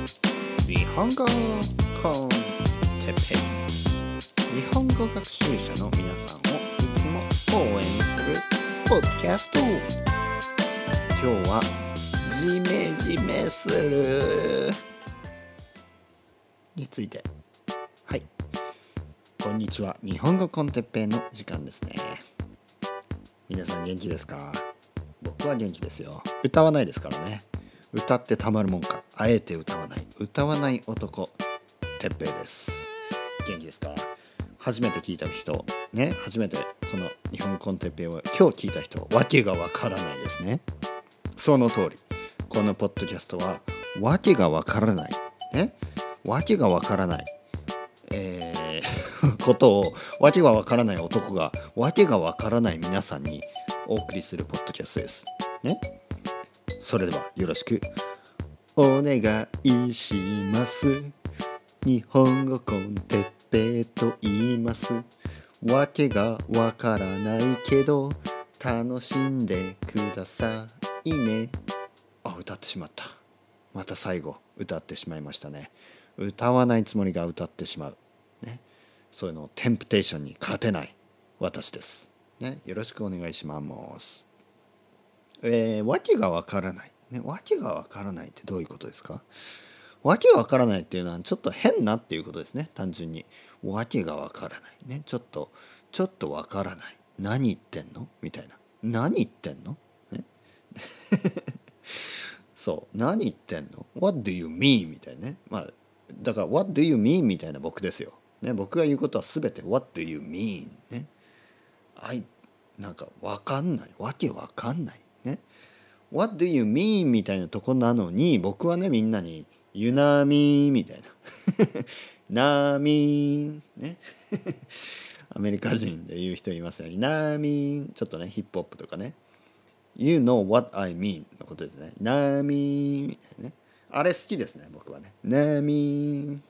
日本語コンテペ日本語学習者の皆さんをいつも応援するポッドキャスト。今日はジメジメする。について。はい。こんにちは。日本語コンテッペイの時間ですね。皆さん元気ですか？僕は元気ですよ。歌わないですからね。歌ってたまるもんか。あえて歌わない。歌わない男てっぺいです。元気ですか？初めて聞いた人ね初めてこの日本コンテッペイを今日聞いた人わけがわからないですね。その通り。このポッドキャストはわけがわからない。ね？わけがわからない。えー ことをわけがわからない男がわけがわからない皆さんにお送りするポッドキャストです。ね？それではよろしく。お願いします。日本語コンテッペイと言います。わけがわからないけど楽しんでくださいね。あ歌ってしまった。また最後歌ってしまいましたね。歌わないつもりが歌ってしまう。ね。そういうのテンプテーションに勝てない。私です。ね。よろしくお願いします。えー、わけがわからない。ね、わけがわからないってどういうことですか？わけがわからないっていうのはちょっと変なっていうことですね。単純に。わけがわからない。ね。ちょっと、ちょっとわからない。何言ってんの？みたいな。何言ってんの、ね、そう。何言ってんの ?What do you mean? みたいなね。まあ、だから What do you mean? みたいな僕ですよ。ね、僕が言うことは全て What do you mean? ね。I なんかわかんない。わけわかんない。What do you mean? みたいなとこなのに僕はねみんなに「ユナミン」みたいな「ナミン」ね。アメリカ人で言う人いますよね「ナミン」ちょっとねヒップホップとかね「You know what I mean」のことですね「ナミン」みたいなね。あれ好きですね僕はね「ナミン」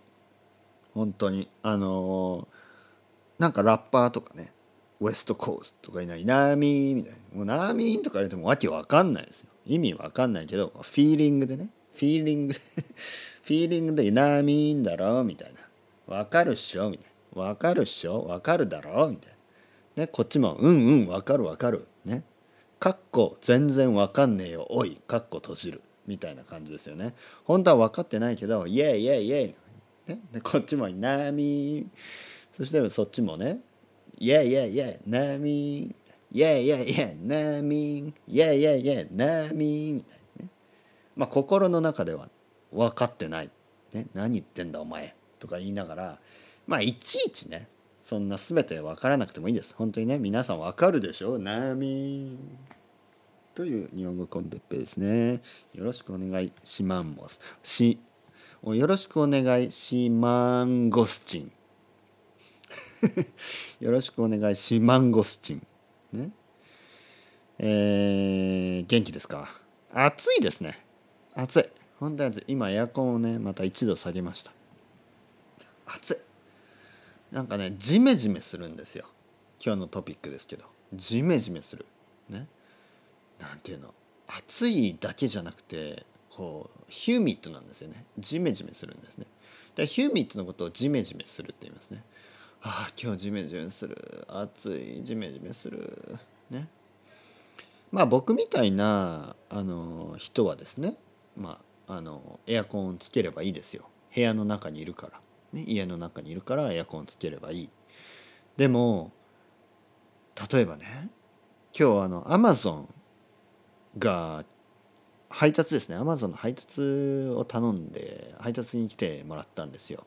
本当に。あのー、なんかラッパーとかね。ウエストコースとかいない。ナーミーみたいな。もうナーミーとか言われてもわけわかんないですよ。意味わかんないけどフィーリングでねフィーリング フィーリングでナーミーんだろうみたいな。わかるっしょ？みたいな。わかるっしょ？わかるだろ？うみたいな。ねこっちもうんうんわかるわかる。ね。かっこ全然わかんねえよ。おいかっこ閉じる。みたいな感じですよね。本当は分かってないけどイエイイエイイエイ、ね、でこっちもナーミー。そしてそっちもね Yeah, yeah, yeah, ナミン。Yeah, yeah, yeah, ナミン。Yeah, yeah, yeah, ナミン。みたいなね。まあ心の中では分かってない。ね、何言ってんだお前。とか言いながら、まあいちいちね、そんな全て分からなくてもいいです。本当にね、皆さん分かるでしょ？ナミン。という日本語コンテッペですね。よろしくお願いします。し、よろしくお願いしマンゴスチン。よろしくお願いしマンゴスチン。ね。えー、元気ですか？暑いですね。暑い。本当に暑い。今エアコンをね、また1度下げました。暑い。なんかね、ジメジメするんですよ。今日のトピックですけど。ジメジメする。ね。なんていうの？暑いだけじゃなくて、こう、ヒューミットなんですよね。ジメジメするんですね。でヒューミットのことをジメジメするって言いますね。ああ今日ジメジメする。暑いジメジメする。ね。まあ僕みたいなあの人はですねまああのエアコンつければいいですよ。部屋の中にいるから、ね、家の中にいるからエアコンつければいい。でも例えばね今日あのアマゾンが配達ですね。アマゾンの配達を頼んで配達に来てもらったんですよ。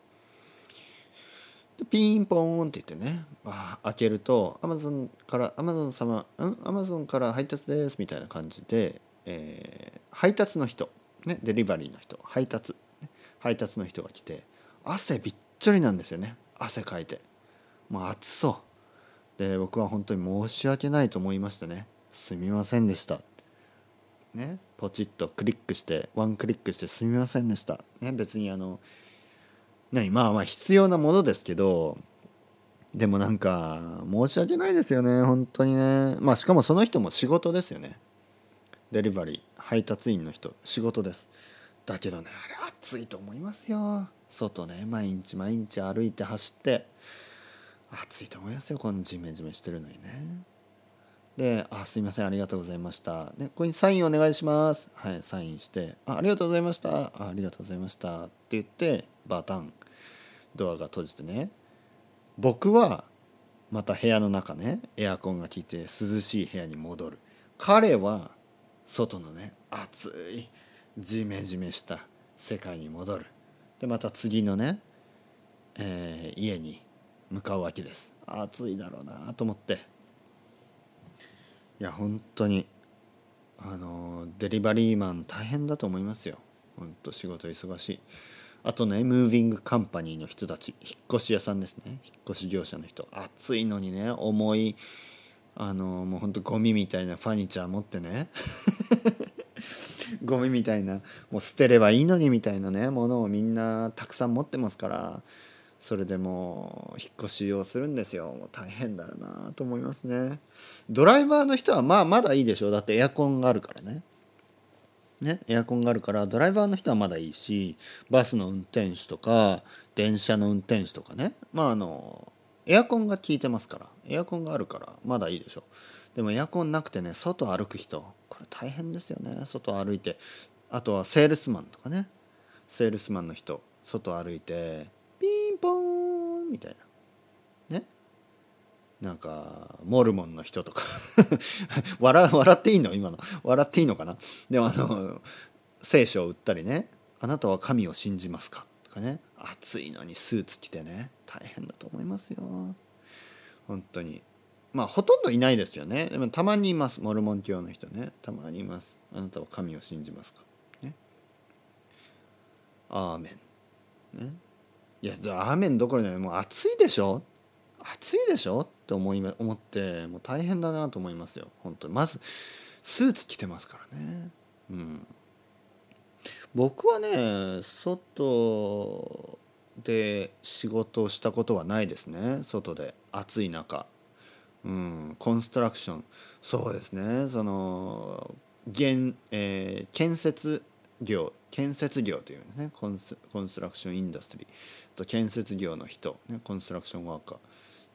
ピンポーンって言ってね。あ開けるとアマゾンからアマゾン様ん？アマゾンから配達ですみたいな感じで、えー、配達の人、ね、デリバリーの人。配達、ね、配達の人が来て汗びっちょりなんですよね。汗かいて。もう暑そう。で僕は本当に申し訳ないと思いましたね。すみませんでした。ねポチッとクリックしてワンクリックしてすみませんでした。ね別にあの何まあまあ必要なものですけどでもなんか申し訳ないですよね本当にね。まあしかもその人も仕事ですよね。デリバリー配達員の人仕事です。だけどねあれ暑いと思いますよ。外ね毎日毎日歩いて走って暑いと思いますよこのジメジメしてるのにね。で「あすいませんありがとうございました」で「ここにサインお願いします」はいサインして「あありがとうございました」あ「ありがとうございました」って言ってバタン。ドアが閉じてね。僕はまた部屋の中ねエアコンが効いて涼しい部屋に戻る。彼は外のね暑いジメジメした世界に戻る。でまた次のね、えー、家に向かうわけです。暑いだろうなと思って。いや本当にあのデリバリーマン大変だと思いますよ。本当仕事忙しい。あとねムービングカンパニーの人たち引っ越し屋さんですね。引っ越し業者の人。暑いのにね重いあのもうほんとゴミみたいなファニチャー持ってね。ゴミみたいなもう捨てればいいのにみたいなねものをみんなたくさん持ってますからそれでもう引っ越しをするんですよ。もう大変だよなと思いますね。ドライバーの人はまあまだいいでしょう。だってエアコンがあるからね。ねエアコンがあるからドライバーの人はまだいいしバスの運転手とか電車の運転手とかね。まああのエアコンが効いてますから。エアコンがあるからまだいいでしょでもエアコンなくてね外歩く人これ大変ですよね。外歩いて。あとはセールスマンとかね。セールスマンの人外歩いてピンポーンみたいな。ね。なんかモルモンの人とか。笑っていいの？今の。笑っていいのかな？でもあの聖書を売ったりね「あなたは神を信じますか?」とかね。暑いのにスーツ着てね。大変だと思いますよ。本当に。まあほとんどいないですよね。でもたまにいます。モルモン教の人ね。たまにいます。あなたは神を信じますか？ね。アーメン。ね。いやアーメンどころじゃない。もう暑いでしょ？暑いでしょ？って思い思ってもう大変だなと思いますよ。本当に。まずスーツ着てますからね。うん。僕はね外で仕事をしたことはないですね。外で。暑い中。うん、コンストラクション。そうですね。その現、えー、建設業。建設業というんですね。コンスコンストラクションインダストリー。と建設業の人、ね、コンストラクションワーカー。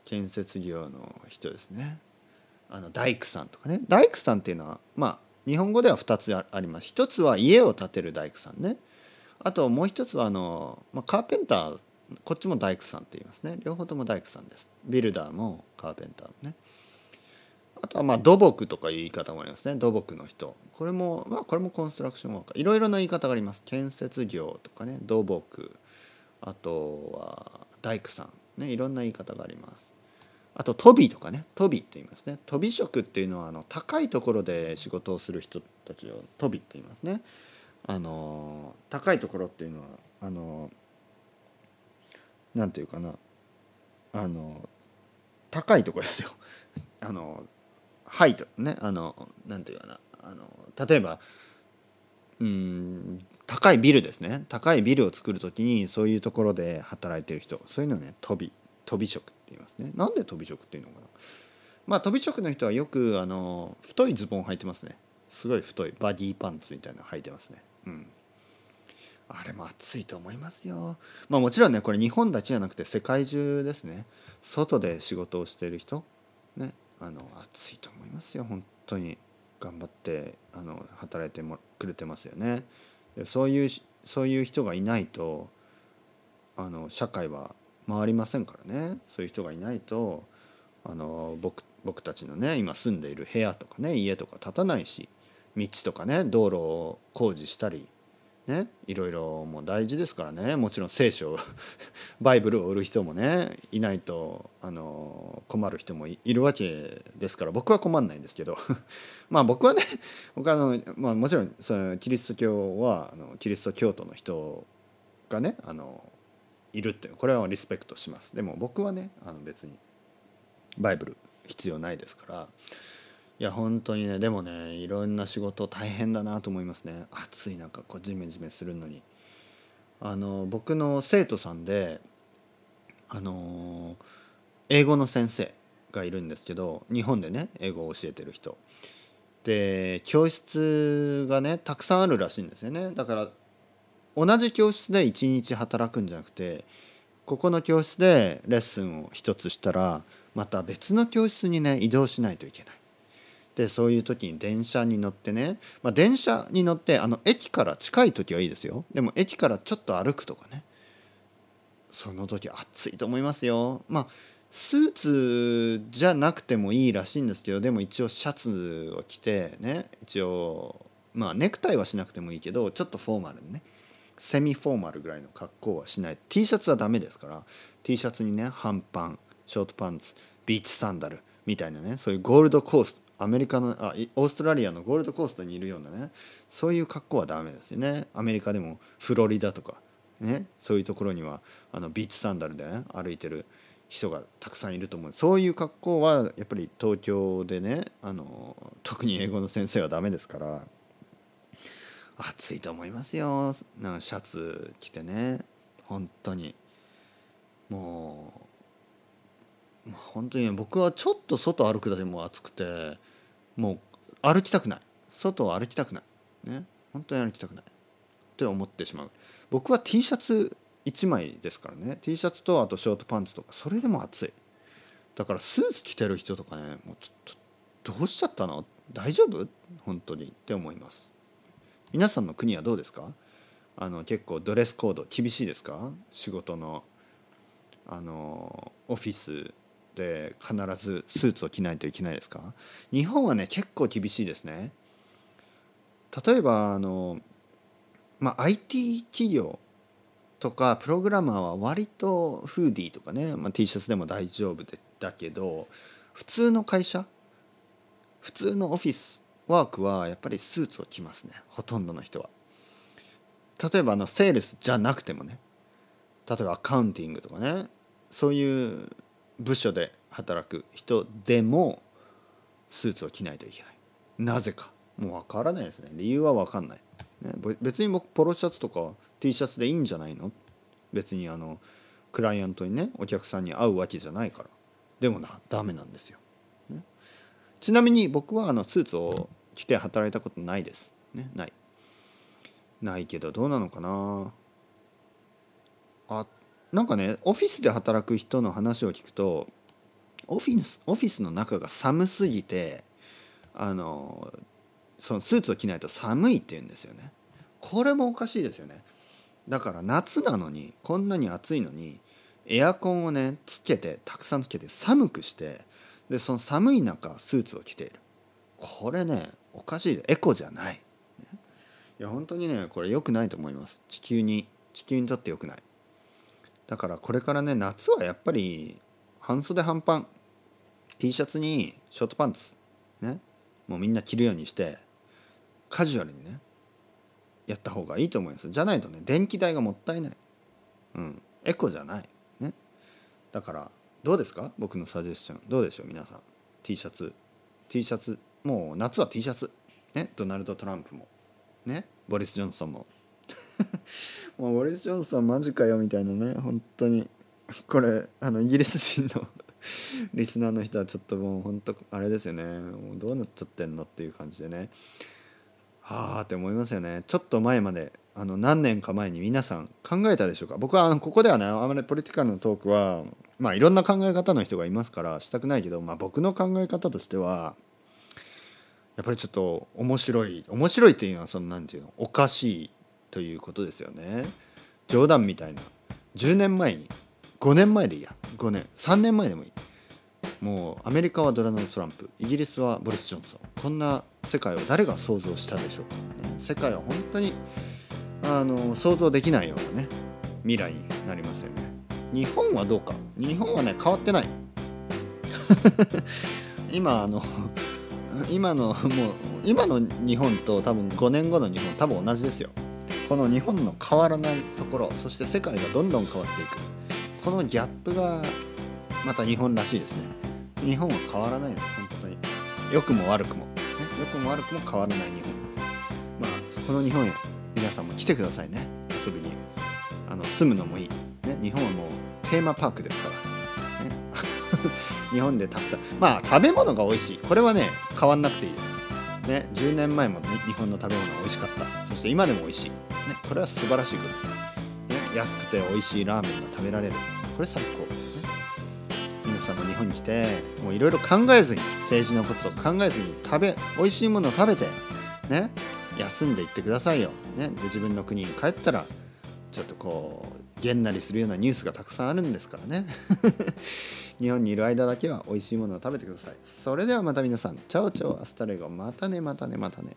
建設業の人ですね。あの大工さんとかね。大工さんっていうのはまあ日本語では2つあります。一つは家を建てる大工さんね。あともう一つはあの、まあ、カーペンターこっちも大工さんって言いますね。両方とも大工さんです。ビルダーもカーペンターもね。あとはまあ土木とかいう言い方もありますね。土木の人。これもまあこれもコンストラクションワーカー。いろいろな言い方があります。建設業とかね。土木。あとは大工さんね。いろんな言い方があります。あと飛びとかね飛びって言いますね。飛び職っていうのはあの高いところで仕事をする人たちを飛びって言いますね。あの高いところっていうのはあのなんていうかな。あの高いところですよ。あのハイトね。あのなんていうかな。あの例えばうん高いビルですね。高いビルを作る時にそういうところで働いてる人。そういうのね飛び飛び職って言いますね。なんで飛び職っていうのかな。まあ飛び職の人はよくあの太いズボン履いてますね。すごい太いバディパンツみたいなの履いてますね。うん。あれも暑いと思いますよ。まあもちろんねこれ日本だけじゃなくて世界中ですね。外で仕事をしている人ねあの暑いと思いますよ。本当に。頑張ってあの働いてもくれてますよね。そういうそういう人がいないとあの社会は回りませんからね。そういう人がいないとあの僕僕たちのね今住んでいる部屋とかね家とか建たないし道とかね道路を工事したりねいろいろもう大事ですからね。もちろん聖書 バイブルを売る人もねいないとあの困る人もいるわけですから僕は困んないんですけど。まあ僕はね僕はあの、まあ、もちろんそのキリスト教はあのキリスト教徒の人がねあのいるってこれはリスペクトします。でも僕はねあの別にバイブル必要ないですから。いや本当にねでもねいろんな仕事大変だなと思いますね。暑い中こうジメジメするのに。あの僕の生徒さんであの英語の先生がいるんですけど日本でね英語を教えてる人。で教室がねたくさんあるらしいんですよね。だから同じ教室で1日働くんじゃなくてここの教室でレッスンを一つしたらまた別の教室にね移動しないといけない。でそういう時に電車に乗ってね、まあ、電車に乗ってあの駅から近い時はいいですよ。でも駅からちょっと歩くとかね。その時暑いと思いますよ。まあスーツじゃなくてもいいらしいんですけどでも一応シャツを着てね一応まあネクタイはしなくてもいいけどちょっとフォーマルにね。セミフォーマルぐらいの格好はしない。T シャツはダメですから。T シャツにね半パンショートパンツビーチサンダルみたいなねそういうゴールドコーストアメリカのあオーストラリアのゴールドコーストにいるようなねそういう格好はダメですよね。アメリカでもフロリダとかねそういうところにはあのビーチサンダルで、ね、歩いてる人がたくさんいると思う。そういう格好はやっぱり東京でねあの特に英語の先生はダメですから。暑いと思いますよ。なんかシャツ着てね。本当に。もう本当に僕はちょっと外歩くだけでも暑くてもう歩きたくない。外を歩きたくない。ね。本当に歩きたくない。って思ってしまう。僕は T シャツ1枚ですからね。T シャツとあとショートパンツとかそれでも暑い。だからスーツ着てる人とかねもうちょっとどうしちゃったの？大丈夫？本当に。って思います。皆さんの国はどうですか？あの結構ドレスコード厳しいですか？仕事のあのオフィスで必ずスーツを着ないといけないですか？日本はね結構厳しいですね。例えばあの、まあ、IT 企業とかプログラマーは割とフーディーとかね、まあ、T シャツでも大丈夫でだけど普通の会社普通のオフィスワークはやっぱりスーツを着ますね。ほとんどの人は。例えばあのセールスじゃなくてもね。例えばアカウンティングとかね。そういう部署で働く人でもスーツを着ないといけない。なぜか。もう分からないですね。理由は分かんない、ね、別に僕ポロシャツとか T シャツでいいんじゃないの？別にあのクライアントにねお客さんに会うわけじゃないから。でもなダメなんですよ、ね、ちなみに僕はあのスーツを着て働いたことないです、ね、ない。ないけどどうなのかな。あなんかねオフィスで働く人の話を聞くとオフィスオフィスの中が寒すぎてあのそのスーツを着ないと寒いって言うんですよね。これもおかしいですよね。だから夏なのにこんなに暑いのにエアコンをねつけてたくさんつけて寒くしてでその寒い中スーツを着ている。これねおかしいエコじゃない、いや本当にねこれ良くないと思います。地球に地球にとって良くない。だからこれからね夏はやっぱり半袖半パン。T シャツにショートパンツ。ね。もうみんな着るようにしてカジュアルにねやった方がいいと思います。じゃないとね電気代がもったいない。うん。エコじゃない。ね。だからどうですか？僕のサジェスションどうでしょう？皆さん。T シャツ。T シャツもう夏は T シャツ。ね？ドナルド・トランプも。ね？ボリス・ジョンソンも。もうボリス・ジョンソンマジかよみたいなね。本当に。これあのイギリス人の リスナーの人はちょっともう本当あれですよね。もうどうなっちゃってんのっていう感じでね。はあって思いますよね。ちょっと前まであの何年か前に皆さん考えたでしょうか？僕はあのここではねあまりポリティカルのトークはまあいろんな考え方の人がいますからしたくないけど、まあ、僕の考え方としてはやっぱりちょっと面白い面白いっていうのはその何て言うのおかしいということですよね。冗談みたいな。10年前に5年前でいいや。5年。3年前でもいい。もうアメリカはドナルド・トランプ。イギリスはボリス・ジョンソン。こんな世界を誰が想像したでしょうか、ね、世界は本当にあの想像できないようなね未来になりますよね。日本はどうか。日本はね変わってない。今あの今のもう今の日本と多分5年後の日本多分同じですよ。この日本の変わらないところそして世界がどんどん変わっていく。このギャップがまた日本らしいですね。日本は変わらないです本当に。良くも悪くも、ね、良くも悪くも変わらない日本。まあこの日本へ皆さんも来てくださいね。遊びに。あの住むのもいい、ね、日本はもうテーマパークですから、日本でたくさん。まあ食べ物が美味しい。これはね変わんなくていい。ですね10年前も、ね、日本の食べ物は美味しかった。そして今でも美味しい、ね、これは素晴らしいこと。です、ね、安くて美味しいラーメンが食べられる。これ最高、ね、皆さんも日本に来てもういろいろ考えずに政治のこと考えずに食べ美味しいものを食べてね休んでいってくださいよ、ね、で自分の国に帰ったらちょっとこうげんなりするようなニュースがたくさんあるんですからね。日本にいる間だけは美味しいものを食べてください。それではまた皆さん。 Ciao ciao。Hasta luego。またねまたねまたね。